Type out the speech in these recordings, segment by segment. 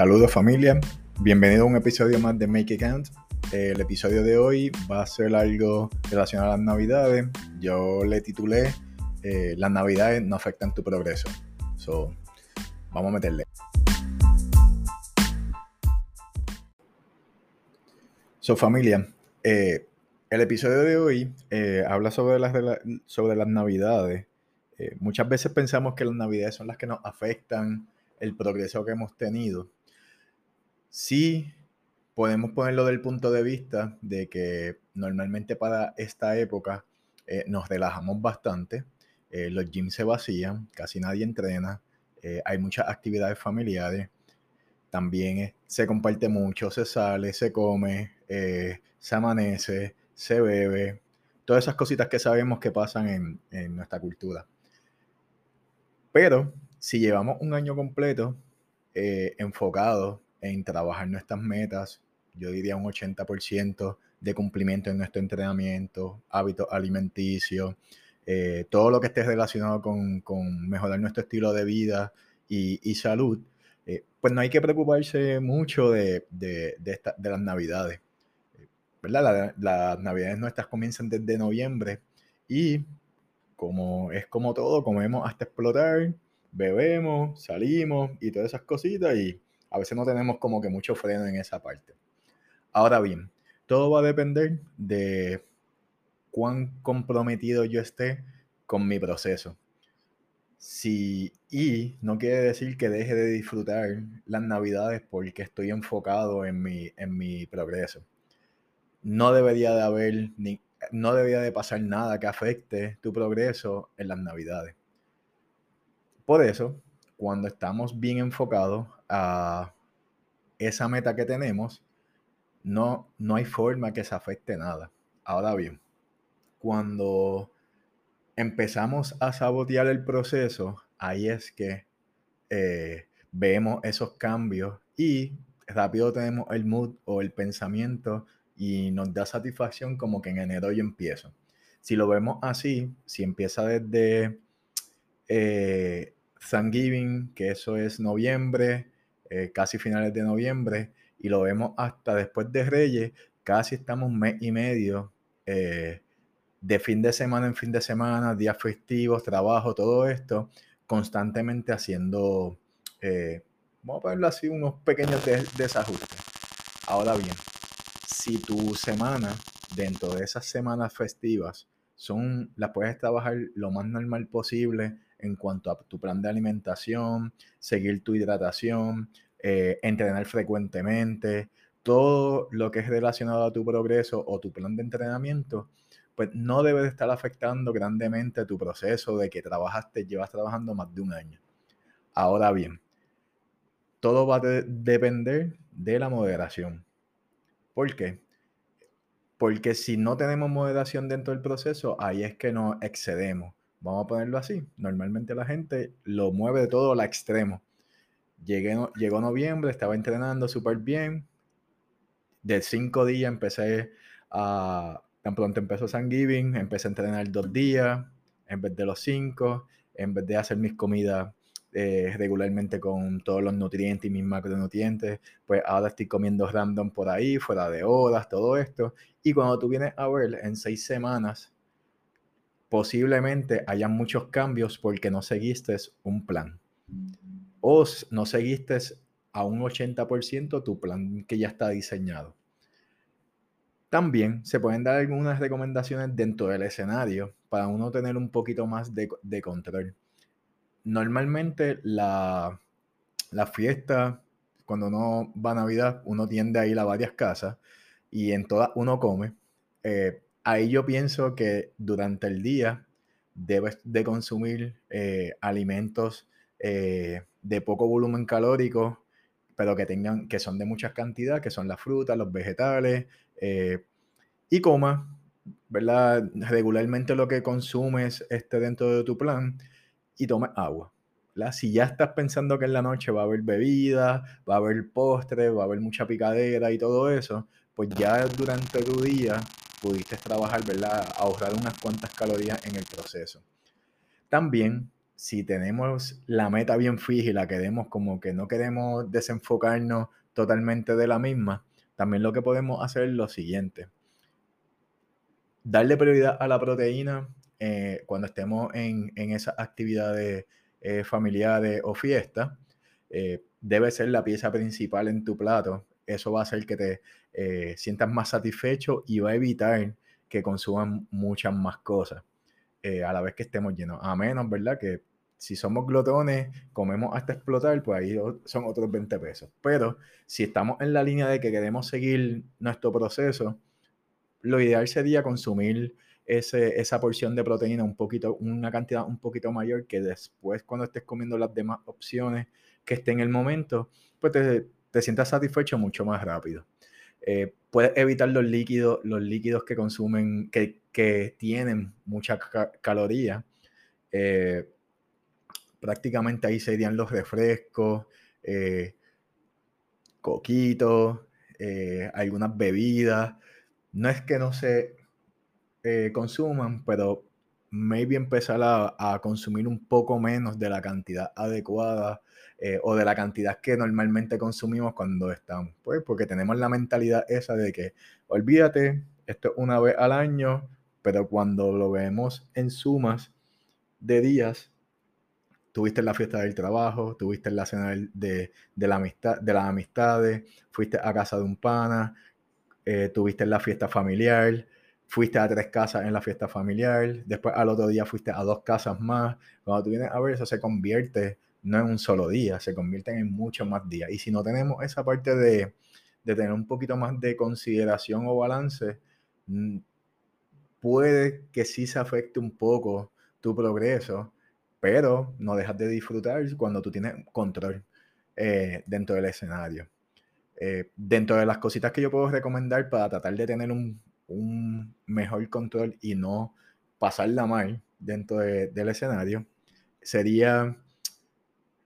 Saludos familia, bienvenido a un episodio más de Make It. El episodio de hoy va a ser algo relacionado a las navidades. Yo le titulé eh, Las navidades no afectan tu progreso. So, vamos a meterle. So familia, eh, el episodio de hoy eh, habla sobre las, sobre las navidades. muchas veces pensamos que las navidades son las que nos afectan el progreso que hemos tenido. Sí, podemos ponerlo del punto de vista de que normalmente para esta época eh, nos relajamos bastante, eh, los gyms se vacían, casi nadie entrena, eh, hay muchas actividades familiares, también se comparte mucho, se sale, se come, se amanece, se bebe, todas esas cositas que sabemos que pasan en, en nuestra cultura. Pero si llevamos un año completo enfocado en trabajar nuestras metas, yo diría un 80% de cumplimiento en nuestro entrenamiento, hábitos alimenticios, eh, todo lo que esté relacionado con, mejorar nuestro estilo de vida y, salud, eh, pues no hay que preocuparse mucho de, las navidades. ¿verdad? las navidades nuestras comienzan desde noviembre y como es como todo, comemos hasta explotar, bebemos, salimos y todas esas cositas y a veces no tenemos como que mucho freno en esa parte. Ahora bien, todo va a depender de cuán comprometido yo esté con mi proceso. Si, y no quiere decir que deje de disfrutar las navidades porque estoy enfocado en mi, en mi progreso. No debería de haber ni, no debería de pasar nada que afecte tu progreso en las navidades. Por eso, cuando estamos bien enfocados esa meta que tenemos, no, no hay forma que se afecte nada. Ahora bien, cuando empezamos a sabotear el proceso, ahí es que eh, vemos esos cambios y rápido tenemos el mood o el pensamiento y nos da satisfacción como que en enero yo empiezo. Si lo vemos así, si empieza desde eh, Thanksgiving, que eso es noviembre, eh, casi finales de noviembre, y lo vemos hasta después de Reyes, casi estamos mes y medio eh, de fin de semana en fin de semana, días festivos, trabajo, todo esto, constantemente haciendo, eh, vamos a ponerlo así, unos pequeños desajustes. Ahora bien, si tu semana, dentro de esas semanas festivas, son, las puedes trabajar lo más normal posible, en cuanto a tu plan de alimentación, seguir tu hidratación, eh, entrenar frecuentemente, todo lo que es relacionado a tu progreso o tu plan de entrenamiento, pues no debe de estar afectando grandemente tu proceso de que trabajaste, llevas trabajando más de un año. Ahora bien, todo va a depender de la moderación. ¿Por qué? Porque si no tenemos moderación dentro del proceso, ahí es que nos excedemos. Vamos a ponerlo así. Normalmente la gente lo mueve de todo al extremo. Llegué, llegó noviembre, estaba entrenando súper bien. De cinco días empecé a. Tan pronto empezó San Giving, empecé a entrenar dos días en vez de los cinco, en vez de hacer mis comidas eh, regularmente con todos los nutrientes y mis macronutrientes, pues ahora estoy comiendo random por ahí, fuera de horas, todo esto. Y cuando tú vienes a ver en seis semanas, posiblemente hayan muchos cambios porque no seguiste un plan. O no seguiste a un 80% tu plan que ya está diseñado. También se pueden dar algunas recomendaciones dentro del escenario para uno tener un poquito más de, control. Normalmente la, la, fiesta, cuando uno va a Navidad, uno tiende a ir a varias casas y en todas uno come. Eh, ahí yo pienso que durante el día debes de consumir eh, alimentos eh, de poco volumen calórico, pero que tengan, que son de mucha cantidad, que son las frutas, los vegetales, y coma, ¿verdad? Regularmente lo que consumes esté dentro de tu plan y tome agua. Si ya estás pensando que en la noche va a haber bebida, va a haber postre, va a haber mucha picadera y todo eso, pues ya durante tu día pudiste trabajar, ¿verdad? Ahorrar unas cuantas calorías en el proceso. También, si tenemos la meta bien fija y la queremos como que no queremos desenfocarnos totalmente de la misma, también lo que podemos hacer es lo siguiente. Darle prioridad a la proteína eh, cuando estemos en, esas actividades eh, familiares o fiestas. Eh, debe ser la pieza principal en tu plato. Eso va a hacer que te sientas más satisfecho y va a evitar que consuman muchas más cosas a la vez que estemos llenos. A menos, ¿verdad? Que si somos glotones, comemos hasta explotar, pues ahí son otros 20 pesos. Pero si estamos en la línea de que queremos seguir nuestro proceso, lo ideal sería consumir esa porción de proteína un poquito, una cantidad un poquito mayor que después cuando estés comiendo las demás opciones que esté en el momento, pues te, te sientas satisfecho mucho más rápido. Eh, puedes evitar los líquidos, los líquidos que consumen, que, que tienen mucha caloría. Eh, prácticamente ahí serían los refrescos, eh, coquitos, algunas bebidas. No es que no se eh, consuman, pero maybe empezar a, consumir un poco menos de la cantidad adecuada o de la cantidad que normalmente consumimos cuando estamos. Pues porque tenemos la mentalidad esa de que, olvídate, esto es una vez al año, pero cuando lo vemos en sumas de días, tuviste la fiesta del trabajo, tuviste la cena de, la amistad, de las amistades, fuiste a casa de un pana, eh, tuviste la fiesta familiar, fuiste a tres casas en la fiesta familiar, después al otro día fuiste a dos casas más. Cuando tú vienes a ver eso se convierte no en un solo día, se convierte en muchos más días. Y si no tenemos esa parte de, de tener un poquito más de consideración o balance, mm, puede que sí se afecte un poco tu progreso pero no dejas de disfrutar cuando tú tienes control eh, dentro del escenario. Eh, dentro de las cositas que yo puedo recomendar para tratar de tener un, mejor control y no pasarla mal dentro del escenario, sería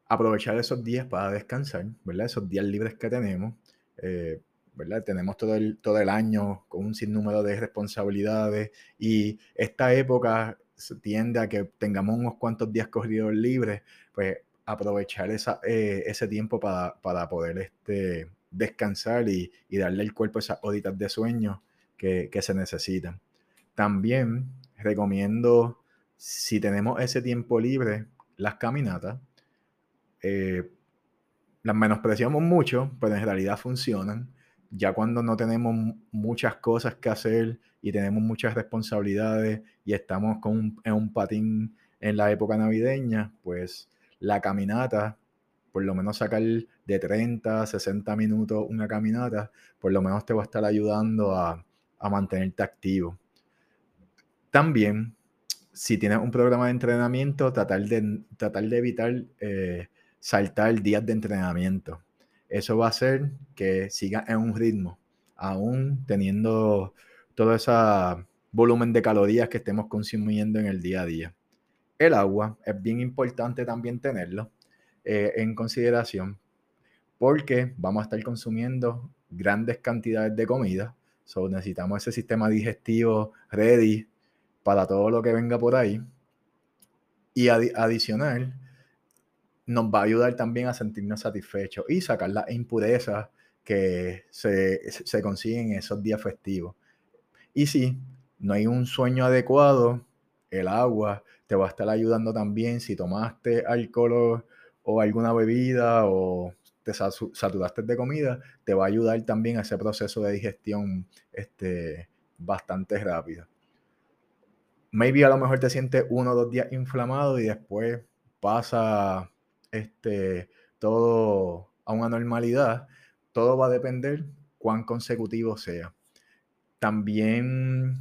aprovechar esos días para descansar, ¿verdad? Esos días libres que tenemos, eh, ¿verdad? Tenemos todo el, todo el año con un sinnúmero de responsabilidades y esta época tiende a que tengamos unos cuantos días corridos libres, pues aprovechar esa, eh, ese tiempo para, poder este, descansar y, darle al cuerpo esas horitas de sueño que, se necesitan. También recomiendo, si tenemos ese tiempo libre, las caminatas. Eh, las menospreciamos mucho, pero en realidad funcionan ya cuando no tenemos muchas cosas que hacer y tenemos muchas responsabilidades y estamos con en un patín en la época navideña, pues la caminata, por lo menos sacar de 30, 60 minutos una caminata, por lo menos te va a estar ayudando a, mantenerte activo. También, si tienes un programa de entrenamiento, tratar de, tratar de evitar eh, saltar días de entrenamiento eso va a hacer que siga en un ritmo, aún teniendo todo ese volumen de calorías que estemos consumiendo en el día a día. El agua es bien importante también tenerlo eh, en consideración porque vamos a estar consumiendo grandes cantidades de comida. Necesitamos ese sistema digestivo ready para todo lo que venga por ahí. Y adicional, nos va a ayudar también a sentirnos satisfechos y sacar las impurezas que se, se consiguen en esos días festivos. Y si no hay un sueño adecuado, el agua te va a estar ayudando también si tomaste alcohol o, alguna bebida o te saturaste de comida, te va a ayudar también a ese proceso de digestión este, bastante rápido. Maybe a lo mejor te sientes uno o dos días inflamado y después pasa este, todo a una normalidad, todo va a depender cuán consecutivo sea. También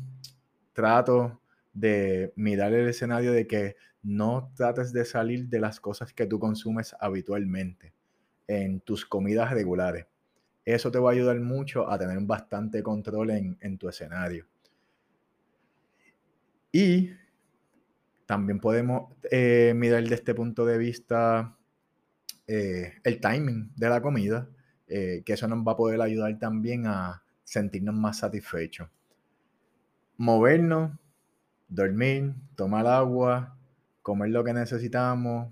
trato de mirar el escenario de que no trates de salir de las cosas que tú consumes habitualmente en tus comidas regulares. Eso te va a ayudar mucho a tener bastante control en, tu escenario. Y también podemos eh, mirar de este punto de vista eh, el timing de la comida, eh, que eso nos va a poder ayudar también a sentirnos más satisfechos. Movernos, dormir, tomar agua, comer lo que necesitamos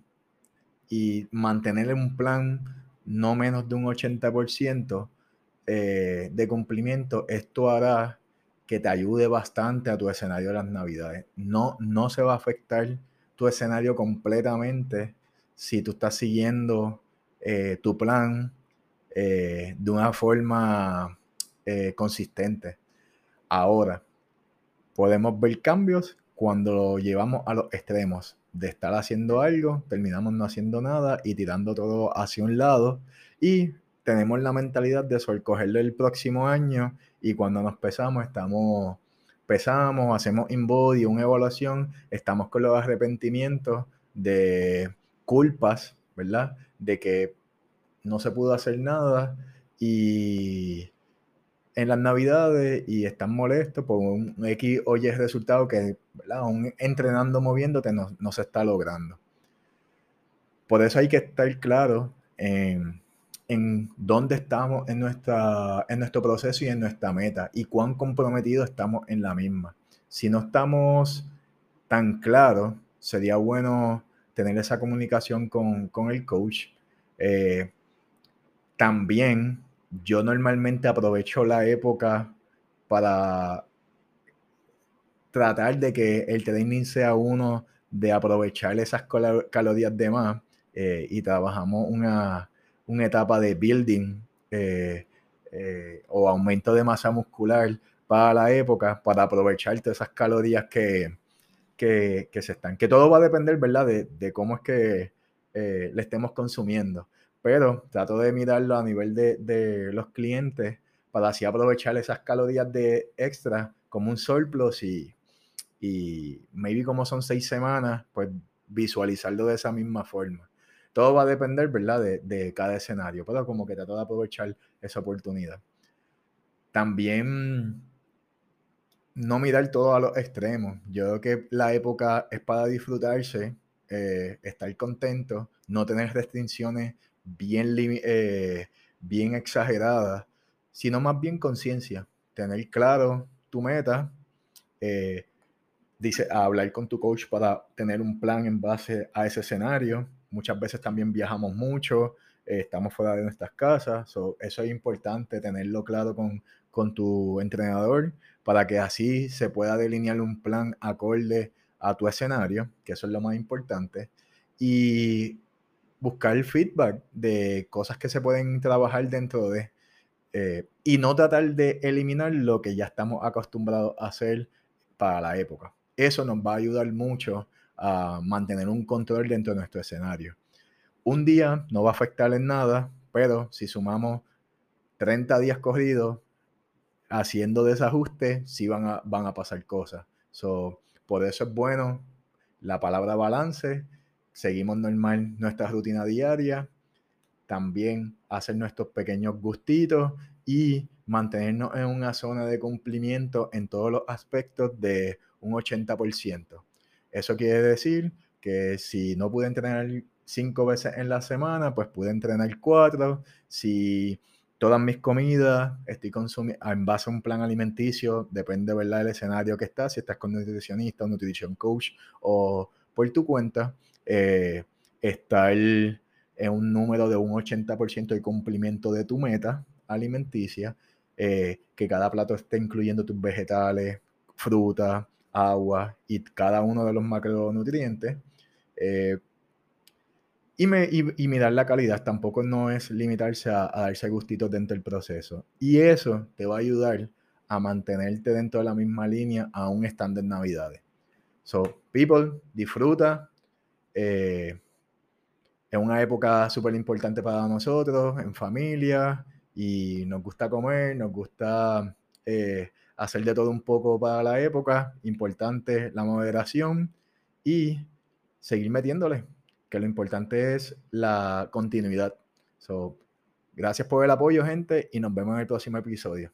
y mantener un plan no menos de un 80% eh, de cumplimiento, esto hará que te ayude bastante a tu escenario de las navidades. No, no se va a afectar tu escenario completamente si tú estás siguiendo eh, tu plan eh, de una forma consistente. Ahora, podemos ver cambios cuando lo llevamos a los extremos de estar haciendo algo, terminamos no haciendo nada y tirando todo hacia un lado y tenemos la mentalidad de cogerlo el próximo año y cuando nos pesamos estamos pesamos, hacemos in-body, una evaluación, estamos con los arrepentimientos de culpas, ¿verdad? De que no se pudo hacer nada y en las navidades y están molestos por un X o Y resultado que, ¿verdad? entrenando, moviéndote no, no, se está logrando. Por eso hay que estar claro en, en dónde estamos en, nuestra, en nuestro proceso y en nuestra meta y cuán comprometidos estamos en la misma. Si no estamos tan claros, sería bueno tener esa comunicación con, con el coach. Eh, también yo normalmente aprovecho la época para tratar de que el training sea uno de aprovechar esas calorías de más eh, y trabajamos una, etapa de building eh, eh, o aumento de masa muscular para la época para aprovechar todas esas calorías que, que, se están. Que todo va a depender, ¿verdad? De, de cómo es que le estemos consumiendo pero trato de mirarlo a nivel de, los clientes para así aprovechar esas calorías de extra como un surplus y, y maybe como son seis semanas, pues visualizarlo de esa misma forma. Todo va a depender, ¿verdad? De, de cada escenario, pero como que trato de aprovechar esa oportunidad. También no mirar todo a los extremos. Yo creo que la época es para disfrutarse, eh, estar contento, no tener restricciones bien, eh, bien exagerada, sino más bien conciencia, tener claro tu meta, eh, dice, hablar con tu coach para tener un plan en base a ese escenario. Muchas veces también viajamos mucho, estamos fuera de nuestras casas, eso es importante tenerlo claro con, con tu entrenador para que así se pueda delinear un plan acorde a tu escenario, que eso es lo más importante. Y buscar feedback de cosas que se pueden trabajar dentro de, eh, y no tratar de eliminar lo que ya estamos acostumbrados a hacer para la época. Eso nos va a ayudar mucho a mantener un control dentro de nuestro escenario. Un día no va a afectar en nada, pero si sumamos 30 días corridos haciendo desajustes, sí van a, van a pasar cosas. So, por eso es bueno la palabra balance seguimos normal nuestra rutina diaria, también hacer nuestros pequeños gustitos y mantenernos en una zona de cumplimiento en todos los aspectos de un 80%. Eso quiere decir que si no pude entrenar cinco veces en la semana, pues pude entrenar cuatro. Si todas mis comidas estoy consumiendo en base a un plan alimenticio, depende ¿verdad? del escenario que estás, si estás con nutricionista o nutrition coach o por tu cuenta, eh, estar en un número de un 80% de cumplimiento de tu meta alimenticia, eh, que cada plato esté incluyendo tus vegetales, fruta, agua y cada uno de los macronutrientes. Eh, y, me, y, mirar la calidad tampoco no es limitarse a, darse gustitos dentro del proceso. Y eso te va a ayudar a mantenerte dentro de la misma línea aún estando en Navidades. So, people, disfruta, eh, es una época súper importante para nosotros, en familia, y nos gusta comer, nos gusta eh, hacer de todo un poco para la época. Importante la moderación y seguir metiéndole, que lo importante es la continuidad. So, gracias por el apoyo, gente, y nos vemos en el próximo episodio.